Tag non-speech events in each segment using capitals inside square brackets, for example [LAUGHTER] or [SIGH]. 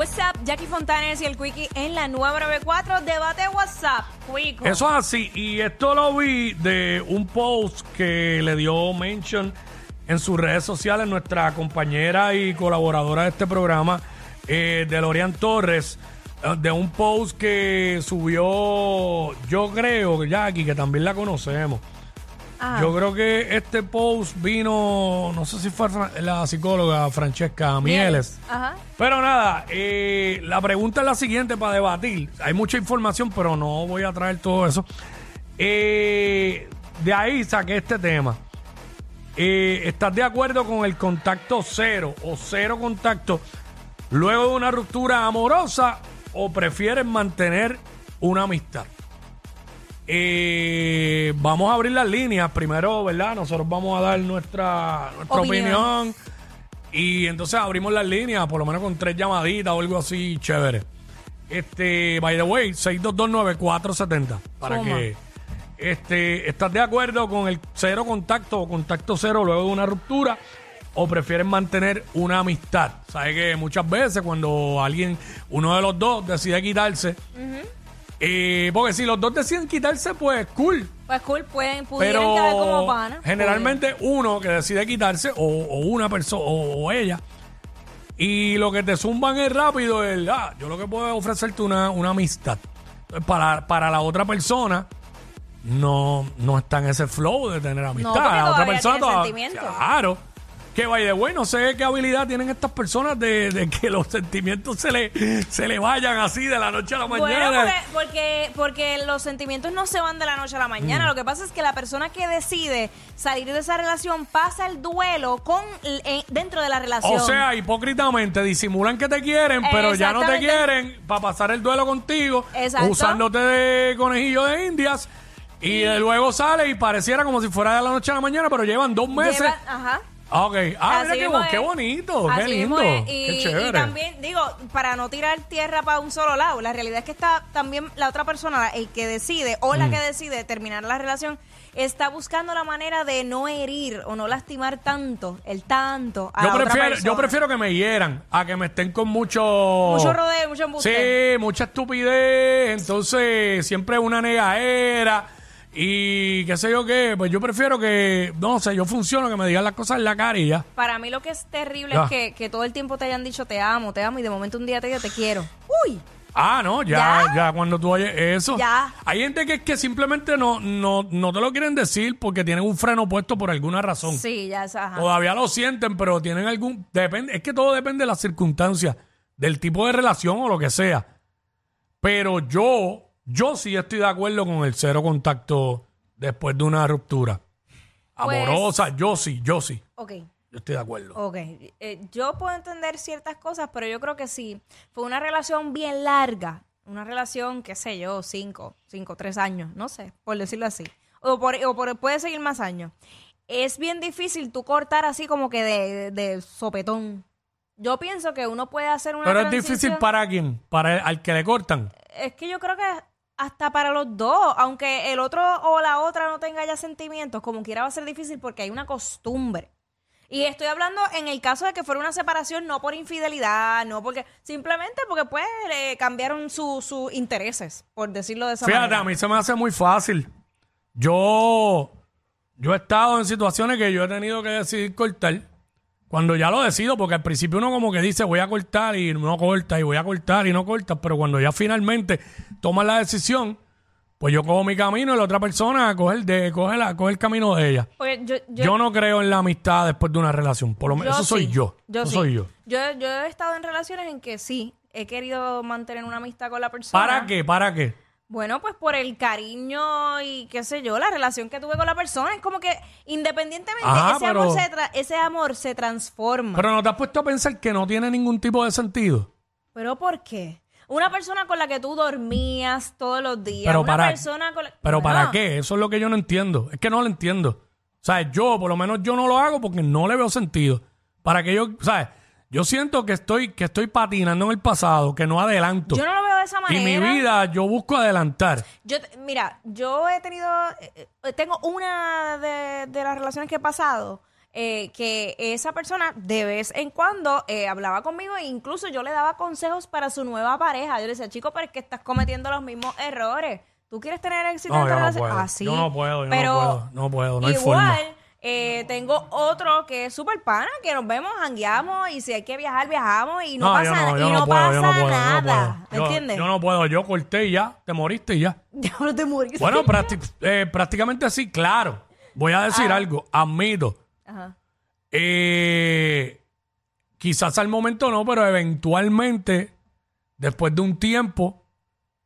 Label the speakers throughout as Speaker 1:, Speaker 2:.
Speaker 1: What's up, Jackie Fontanes y el Quickie en la nueva 94. Debate WhatsApp, Quico.
Speaker 2: Eso es así. Y esto lo vi de un post que le dio mention en sus redes sociales nuestra compañera y colaboradora de este programa, eh, Delorian Torres, eh, de un post que subió, yo creo, Jackie, que también la conocemos.
Speaker 1: Ah,
Speaker 2: Yo creo que este post vino, no sé si fue la psicóloga Francesca Mieles.
Speaker 1: Ajá.
Speaker 2: Pero nada, eh, la pregunta es la siguiente para debatir. Hay mucha información, pero no voy a traer todo eso. Eh, de ahí saqué este tema. Eh, ¿Estás de acuerdo con el contacto cero o cero contacto luego de una ruptura amorosa o prefieres mantener una amistad? Eh, vamos a abrir las líneas primero, ¿verdad? Nosotros vamos a dar nuestra, nuestra
Speaker 1: Opinión.
Speaker 2: opinión. Y entonces abrimos las líneas, por lo menos con tres llamaditas o algo así chévere. Este, by the way, 6229470. Para
Speaker 1: Toma.
Speaker 2: que este, ¿estás de acuerdo con el cero contacto o contacto cero luego de una ruptura? ¿O prefieres mantener una amistad? Sabes que muchas veces cuando alguien, uno de los dos decide quitarse, eh, porque si los dos deciden quitarse, pues cool.
Speaker 1: Pues cool, pueden, pudieran
Speaker 2: Pero
Speaker 1: quedar como pana.
Speaker 2: generalmente uno que decide quitarse o, o una persona o, o ella y lo que te zumban es rápido el ah, yo lo que puedo es ofrecerte una, una amistad para, para la otra persona no, no está en ese flow de tener amistad
Speaker 1: porque
Speaker 2: la otra
Speaker 1: todavía
Speaker 2: persona
Speaker 1: tiene
Speaker 2: toda-
Speaker 1: sentimientos.
Speaker 2: claro que vaya bueno, no sé qué habilidad tienen estas personas de, de que los sentimientos se le, se le vayan así de la noche a la
Speaker 1: Bueno,
Speaker 2: mañana.
Speaker 1: porque, porque, porque los sentimientos no se van de la noche a la
Speaker 2: Mm.
Speaker 1: mañana. Lo que pasa es que la persona que decide salir de esa relación pasa el duelo con eh, dentro de la relación.
Speaker 2: O sea, hipócritamente disimulan que te quieren, pero ya no te quieren para pasar el duelo contigo,
Speaker 1: Exacto.
Speaker 2: usándote de conejillo de indias. Y, luego sale y pareciera como si fuera de la noche a la mañana, pero llevan dos meses.
Speaker 1: Lleva- ajá.
Speaker 2: Ah, ok. Ah, mira qué,
Speaker 1: mismo
Speaker 2: bo- qué
Speaker 1: es.
Speaker 2: bonito, qué
Speaker 1: Así
Speaker 2: lindo.
Speaker 1: es. Y,
Speaker 2: qué
Speaker 1: y
Speaker 2: chévere.
Speaker 1: también, digo, para no tirar tierra para un solo lado, la realidad es que está también la otra persona, el que decide o
Speaker 2: Mm.
Speaker 1: la que decide terminar la relación, está buscando la manera de no herir o no lastimar tanto, el tanto a
Speaker 2: yo
Speaker 1: la otra
Speaker 2: prefiero,
Speaker 1: persona.
Speaker 2: yo prefiero que me hieran a que me estén con mucho.
Speaker 1: Mucho rodeo, mucho embuste.
Speaker 2: Sí, mucha estupidez. Entonces, siempre una negaera. Y qué sé yo qué. Pues yo prefiero que, no sé, yo funciono, que me digan las cosas en la cara y ya.
Speaker 1: Para mí lo que es terrible
Speaker 2: Ya.
Speaker 1: es que, que todo el tiempo te hayan dicho te amo, te amo y de momento un día te digo te quiero. Uy,
Speaker 2: Ah, no, ya, ya,
Speaker 1: ¿Ya?
Speaker 2: cuando tú oyes eso.
Speaker 1: Ya.
Speaker 2: Hay gente que es que simplemente no, no, no te lo quieren decir porque tienen un freno puesto por alguna razón.
Speaker 1: sí, ya es, ajá.
Speaker 2: Todavía lo sienten, pero tienen algún. Depende, es que todo depende de las circunstancias, del tipo de relación o lo que sea. Pero yo, yo sí estoy de acuerdo con el cero contacto después de una ruptura.
Speaker 1: Pues-
Speaker 2: Amorosa, yo sí, yo sí.
Speaker 1: Ok.
Speaker 2: Yo estoy de acuerdo.
Speaker 1: Ok, eh, yo puedo entender ciertas cosas, pero yo creo que sí. Fue una relación bien larga, una relación, qué sé yo, cinco, cinco, tres años, no sé, por decirlo así. O, por, o por- puede seguir más años. Es bien difícil tú cortar así como que de, de- de sopetón. Yo pienso que uno puede hacer una
Speaker 2: Pero es difícil
Speaker 1: transición-
Speaker 2: para quién, para el- al que le cortan.
Speaker 1: Es que yo creo que hasta para los dos, aunque el otro o la otra no tenga ya sentimientos, como quiera va a ser difícil porque hay una costumbre. Y estoy hablando en el caso de que fuera una separación no por infidelidad, no porque simplemente porque pues le cambiaron su- sus intereses, por decirlo de esa
Speaker 2: Fíjate,
Speaker 1: manera.
Speaker 2: a mí se me hace muy fácil. Yo, yo he estado en situaciones que yo he tenido que decidir cortar. Cuando ya lo decido, porque al principio uno como que dice voy a cortar y no corta y voy a cortar y no corta, pero cuando ya finalmente tomas la decisión, pues yo cojo mi camino y la otra persona coge el, de, coge la, coge el camino de ella.
Speaker 1: Yo, yo-
Speaker 2: Yo, no creo en la amistad después de una relación. Por lo menos, eso soy yo.
Speaker 1: Yo
Speaker 2: eso
Speaker 1: sí.
Speaker 2: soy yo.
Speaker 1: yo. Yo he estado en relaciones en que sí, he querido mantener una amistad con la persona.
Speaker 2: ¿Para qué? ¿Para qué?
Speaker 1: Bueno, pues por el cariño y qué sé yo, la relación que tuve con la persona. Es como que independientemente,
Speaker 2: Ajá,
Speaker 1: ese,
Speaker 2: pero-
Speaker 1: amor se tra- ese amor se transforma.
Speaker 2: Pero no te has puesto a pensar que no tiene ningún tipo de sentido.
Speaker 1: ¿Pero por qué? Una persona con la que tú dormías todos los días.
Speaker 2: Pero
Speaker 1: una
Speaker 2: para-
Speaker 1: persona con la...
Speaker 2: Pero
Speaker 1: Bueno,
Speaker 2: ¿para qué? Eso es lo que yo no entiendo. Es que no lo entiendo. O sea, yo, por lo menos yo no lo hago porque no le veo sentido. Para que yo, ¿sabes? Yo siento que estoy, que estoy patinando en el pasado, que no adelanto.
Speaker 1: Yo no lo veo de esa
Speaker 2: y
Speaker 1: manera.
Speaker 2: mi vida yo busco adelantar.
Speaker 1: Yo, mira, yo he tenido, eh, eh, tengo una de, de las relaciones que he pasado, eh, que esa persona de vez en cuando eh, hablaba conmigo e incluso yo le daba consejos para su nueva pareja. Yo le decía, chico, pero es que estás cometiendo los mismos errores. ¿Tú quieres tener éxito
Speaker 2: No,
Speaker 1: en tu
Speaker 2: yo no
Speaker 1: relación?
Speaker 2: puedo.
Speaker 1: Ah, sí.
Speaker 2: Yo no puedo, yo no
Speaker 1: pero
Speaker 2: puedo, no puedo, no hay
Speaker 1: igual,
Speaker 2: forma.
Speaker 1: Eh, tengo otro que es súper pana, que nos vemos, jangueamos y si hay que viajar, viajamos y no,
Speaker 2: No,
Speaker 1: pasa,
Speaker 2: yo no, yo
Speaker 1: y
Speaker 2: no,
Speaker 1: no
Speaker 2: puedo,
Speaker 1: pasa
Speaker 2: yo
Speaker 1: nada. ¿Me
Speaker 2: Yo-
Speaker 1: entiendes?
Speaker 2: Yo no puedo, yo corté y ya, te moriste y ya. [LAUGHS]
Speaker 1: Ya no te moriste.
Speaker 2: Bueno, eh, prácticamente sí, claro. Voy a
Speaker 1: Ah.
Speaker 2: decir algo, admito.
Speaker 1: Ajá.
Speaker 2: Eh, quizás al momento no, pero eventualmente, después de un tiempo,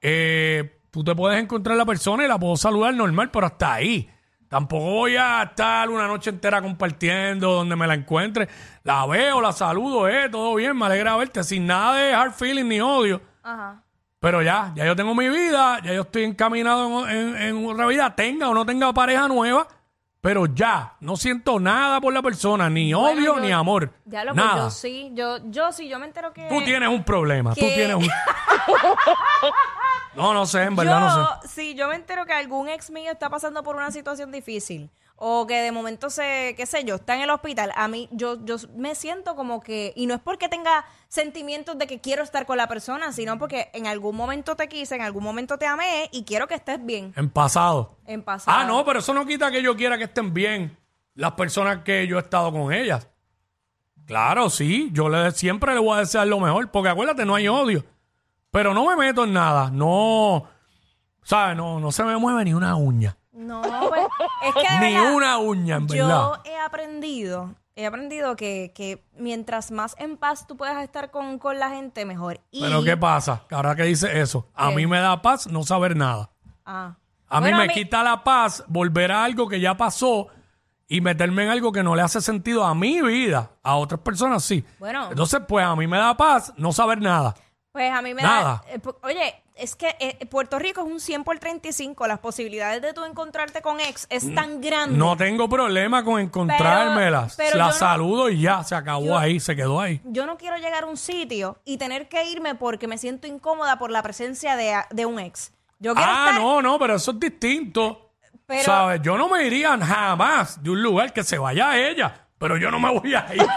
Speaker 2: eh, tú te puedes encontrar la persona y la puedo saludar normal, pero hasta ahí. Tampoco voy a estar una noche entera compartiendo donde me la encuentre. La veo, la saludo, eh, todo bien, me alegra verte, sin nada de hard feeling ni odio.
Speaker 1: Ajá.
Speaker 2: Pero ya, ya yo tengo mi vida, ya yo estoy encaminado en, en, en otra vida, tenga o no tenga pareja nueva, pero ya, no siento nada por la persona, ni
Speaker 1: Bueno,
Speaker 2: odio
Speaker 1: yo-
Speaker 2: ni amor.
Speaker 1: Ya lo pues
Speaker 2: nada.
Speaker 1: yo sí, yo, yo sí, yo me entero que.
Speaker 2: Tú tienes un problema, tú tienes un... [LAUGHS] no, no sé, en verdad
Speaker 1: yo,
Speaker 2: no sé.
Speaker 1: Sí, yo me entero que algún ex mío está pasando por una situación difícil. O que de momento se, qué sé yo, está en el hospital. A mí, yo, yo me siento como que, y no es porque tenga sentimientos de que quiero estar con la persona, sino porque en algún momento te quise, en algún momento te amé y quiero que estés bien.
Speaker 2: En pasado.
Speaker 1: En pasado.
Speaker 2: Ah, no, pero eso no quita que yo quiera que estén bien las personas que yo he estado con ellas. Claro, sí, yo le, siempre le voy a desear lo mejor, porque acuérdate, no hay odio. Pero no me meto en nada, no, ¿sabes? No, no se me mueve ni una uña.
Speaker 1: No, pues, es que de
Speaker 2: Ni
Speaker 1: verdad,
Speaker 2: una uña, en
Speaker 1: Yo
Speaker 2: verdad.
Speaker 1: he aprendido, he aprendido que, que mientras más en paz tú puedas estar con, con la gente, mejor. Y,
Speaker 2: Pero ¿qué pasa? Ahora que dice eso, a
Speaker 1: ¿Qué?
Speaker 2: mí me da paz no saber nada.
Speaker 1: Ah.
Speaker 2: A
Speaker 1: Bueno,
Speaker 2: mí me quita la paz volver a algo que ya pasó y meterme en algo que no le hace sentido a mi vida. A otras personas sí.
Speaker 1: Bueno.
Speaker 2: Entonces, pues a mí me da paz no saber nada.
Speaker 1: Pues a mí me
Speaker 2: Nada.
Speaker 1: da... eh, po- oye, es que eh, Puerto Rico es un 100 por 35. Las posibilidades de tú encontrarte con ex es tan grande.
Speaker 2: Mm. No tengo problema con encontrármelas.
Speaker 1: Pero- pero
Speaker 2: la
Speaker 1: yo no-
Speaker 2: saludo y ya, se acabó
Speaker 1: yo-
Speaker 2: ahí, se quedó ahí.
Speaker 1: Yo no quiero llegar a un sitio y tener que irme porque me siento incómoda por la presencia de, de un ex. Yo quiero
Speaker 2: Ah,
Speaker 1: estar...
Speaker 2: no, no, pero eso es distinto.
Speaker 1: Pero-
Speaker 2: ¿Sabes? Yo no me iría jamás de un lugar que se vaya a ella, pero yo no me voy a ir. [LAUGHS]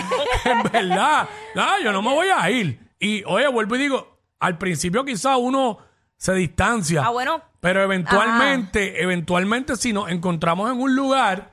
Speaker 2: [LAUGHS] en verdad. No, yo no me voy a ir. Y, oye, vuelvo y digo, al principio quizá uno se distancia.
Speaker 1: Ah, bueno.
Speaker 2: Pero eventualmente, eventualmente si nos encontramos en un lugar,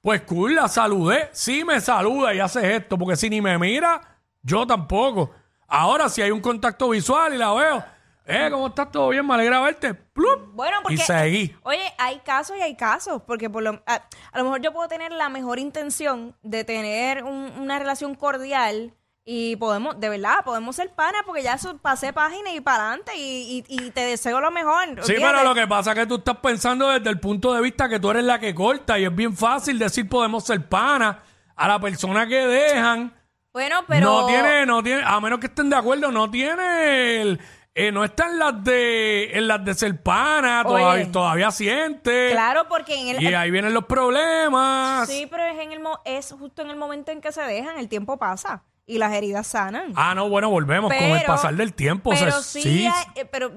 Speaker 2: pues cool, la saludé. Sí me saluda y hace esto, porque si ni me mira, yo tampoco. Ahora, si hay un contacto visual y la veo, eh, ¿cómo estás? ¿Todo bien? Me alegra verte. Plup.
Speaker 1: Bueno, porque...
Speaker 2: Y seguí.
Speaker 1: Oye, hay casos y hay casos, porque por lo, a, a lo mejor yo puedo tener la mejor intención de tener un- una relación cordial y podemos, de verdad, podemos ser panas porque ya eso, pasé página y para adelante y, y- y te deseo lo mejor.
Speaker 2: Sí, pero lo que pasa es que tú estás pensando desde el punto de vista que tú eres la que corta y es bien fácil decir podemos ser panas a la persona que dejan.
Speaker 1: Bueno, pero...
Speaker 2: No tiene, no tiene, a menos que estén de acuerdo, no tiene el, eh, no está en las de, en las de ser pana, todavía, todavía siente.
Speaker 1: Claro, porque en el...
Speaker 2: Y ahí vienen los problemas.
Speaker 1: Sí, pero es, en el, es justo en el momento en que se dejan, el tiempo pasa y las heridas sanan.
Speaker 2: Ah, no, bueno, volvemos con el pasar del tiempo. o sea,
Speaker 1: Pero sí,
Speaker 2: sí,
Speaker 1: hay- eh, pero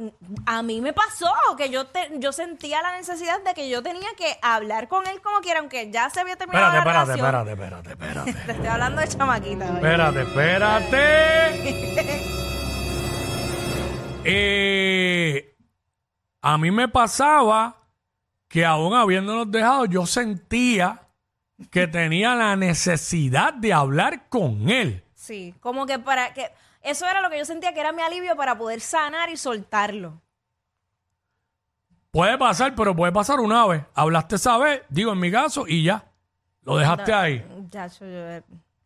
Speaker 1: a mí me pasó que yo te- yo sentía la necesidad de que yo tenía que hablar con él como quiera, aunque ya se había terminado
Speaker 2: espérate,
Speaker 1: la
Speaker 2: espérate,
Speaker 1: relación.
Speaker 2: espérate, espérate, espérate. [LAUGHS]
Speaker 1: Te estoy hablando de chamaquita.
Speaker 2: Espérate, espérate. [LAUGHS] Eh, a mí me pasaba que aún habiéndonos dejado, yo sentía que tenía la necesidad de hablar con él.
Speaker 1: Sí, como que para que eso era lo que yo sentía que era mi alivio para poder sanar y soltarlo.
Speaker 2: Puede pasar, pero puede pasar una vez. Hablaste esa vez, digo en mi caso, y ya. Lo dejaste ahí.
Speaker 1: Chacho, yo- eh,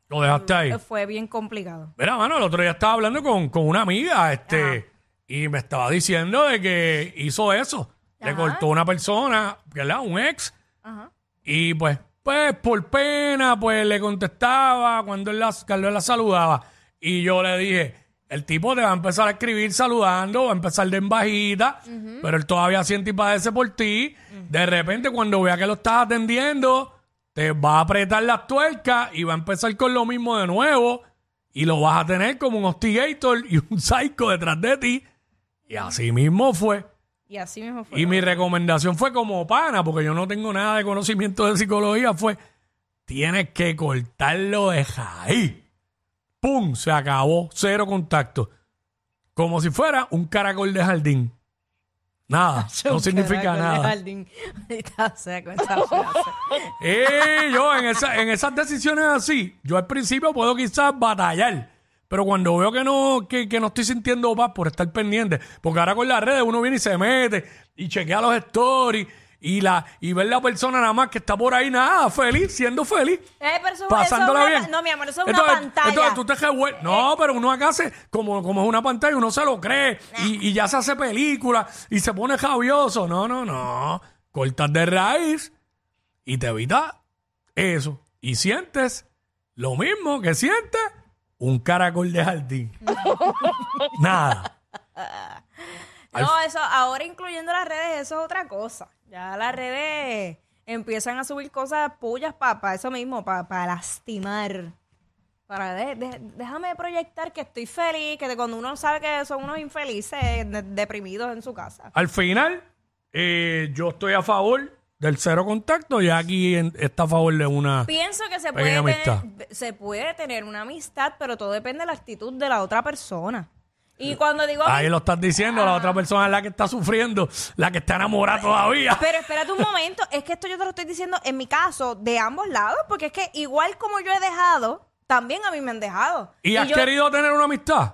Speaker 2: Lo dejaste ahí.
Speaker 1: fue bien complicado.
Speaker 2: Mira, mano, el otro día estaba hablando con, con una amiga, este, y me estaba diciendo de que hizo eso. Le
Speaker 1: Ajá.
Speaker 2: cortó una persona, ¿verdad? Un ex.
Speaker 1: Ajá.
Speaker 2: Y pues, pues por pena, pues le contestaba cuando él la, cuando él la saludaba. Y yo le dije, el tipo te va a empezar a escribir saludando, va a empezar de en bajita, pero él todavía siente y padece por ti. De repente, cuando vea que lo estás atendiendo, te va a apretar las tuercas y va a empezar con lo mismo de nuevo. Y lo vas a tener como un hostigator y un [LAUGHS] psycho detrás de ti. Y así mismo fue.
Speaker 1: Y así mismo fue.
Speaker 2: Y mi recomendación fue como pana, porque yo no tengo nada de conocimiento de psicología, fue, tienes que cortarlo de raíz. ¡Pum! Se acabó, cero contacto. Como si fuera un caracol de jardín. Nada, [LAUGHS] no significa nada. [LAUGHS] Eh, [LAUGHS] yo en, esa- en esas decisiones así, yo al principio puedo quizás batallar, pero cuando veo que no, que, que no estoy sintiendo paz por estar pendiente, porque ahora con las redes uno viene y se mete y chequea los stories y la y ver la persona nada más que está por ahí nada, feliz, siendo feliz.
Speaker 1: Eh, pero eso-
Speaker 2: pasándola
Speaker 1: eso es una-
Speaker 2: bien.
Speaker 1: no, mi amor, eso es
Speaker 2: Entonces-
Speaker 1: una pantalla.
Speaker 2: Entonces tú te revuel- No, pero uno acá hace, como, como es una pantalla, uno se lo cree y, y ya se hace película y se pone javioso. No, no, no. Cortas de raíz y te evitas eso. Y sientes lo mismo que sientes un caracol de jardín. Nada. [LAUGHS]
Speaker 1: No, eso, ahora incluyendo las redes, eso es otra cosa. Ya las redes empiezan a subir cosas puyas para eso mismo, para lastimar. Para de- de- déjame proyectar que estoy feliz, que cuando uno sabe que son unos infelices, de- deprimidos en su casa.
Speaker 2: Al final, eh, yo estoy a favor del cero contacto y aquí en- está a favor de una...
Speaker 1: Pienso que se puede,
Speaker 2: amistad.
Speaker 1: tener, se puede tener una amistad, pero todo depende de la actitud de la otra persona. Y cuando digo
Speaker 2: Ahí lo estás diciendo, la otra persona es la que está sufriendo, la que está enamorada todavía.
Speaker 1: Pero espérate un momento, es que esto yo te lo estoy diciendo en mi caso de ambos lados, porque es que igual como yo he dejado, también a mí me han dejado.
Speaker 2: ¿Y has
Speaker 1: yo-
Speaker 2: querido tener una amistad?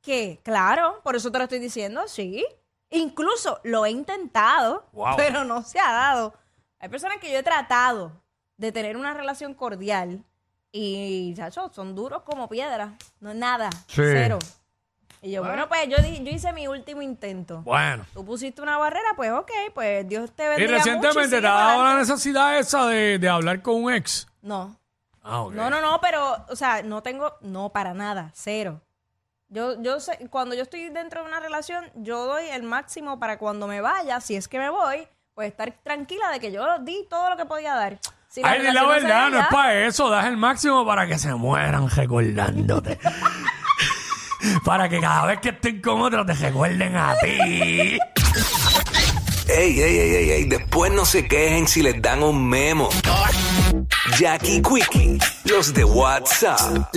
Speaker 1: Que, claro, por eso te lo estoy diciendo, sí. Incluso lo he intentado,
Speaker 2: Wow.
Speaker 1: pero no se ha dado. Hay personas que yo he tratado de tener una relación cordial y, chacho, son duros como piedras. No es nada,
Speaker 2: Sí.
Speaker 1: cero. Y yo, bueno, pues yo, di- yo hice mi último intento.
Speaker 2: Bueno.
Speaker 1: Tú pusiste una barrera, pues ok, pues Dios te
Speaker 2: Y
Speaker 1: bendiga mucho
Speaker 2: recientemente
Speaker 1: sigue
Speaker 2: te ha dado la necesidad esa de, de hablar con un ex.
Speaker 1: No,
Speaker 2: Ah, ok.
Speaker 1: no, no, no, pero, o sea, no tengo, no, para nada, cero. Yo, yo sé, cuando yo estoy dentro de una relación, yo doy el máximo para cuando me vaya, si es que me voy, pues estar tranquila de que yo di todo lo que podía dar. Si
Speaker 2: Ay, di la
Speaker 1: relación
Speaker 2: verdad,
Speaker 1: da,
Speaker 2: no es para eso. Das el máximo para que se mueran recordándote. [LAUGHS] para que cada vez que estén con otro te recuerden a ti.
Speaker 3: Ey, ey, ey, ey, ey, después no se quejen si les dan un memo. Jackie Quickie, los de WhatsApp,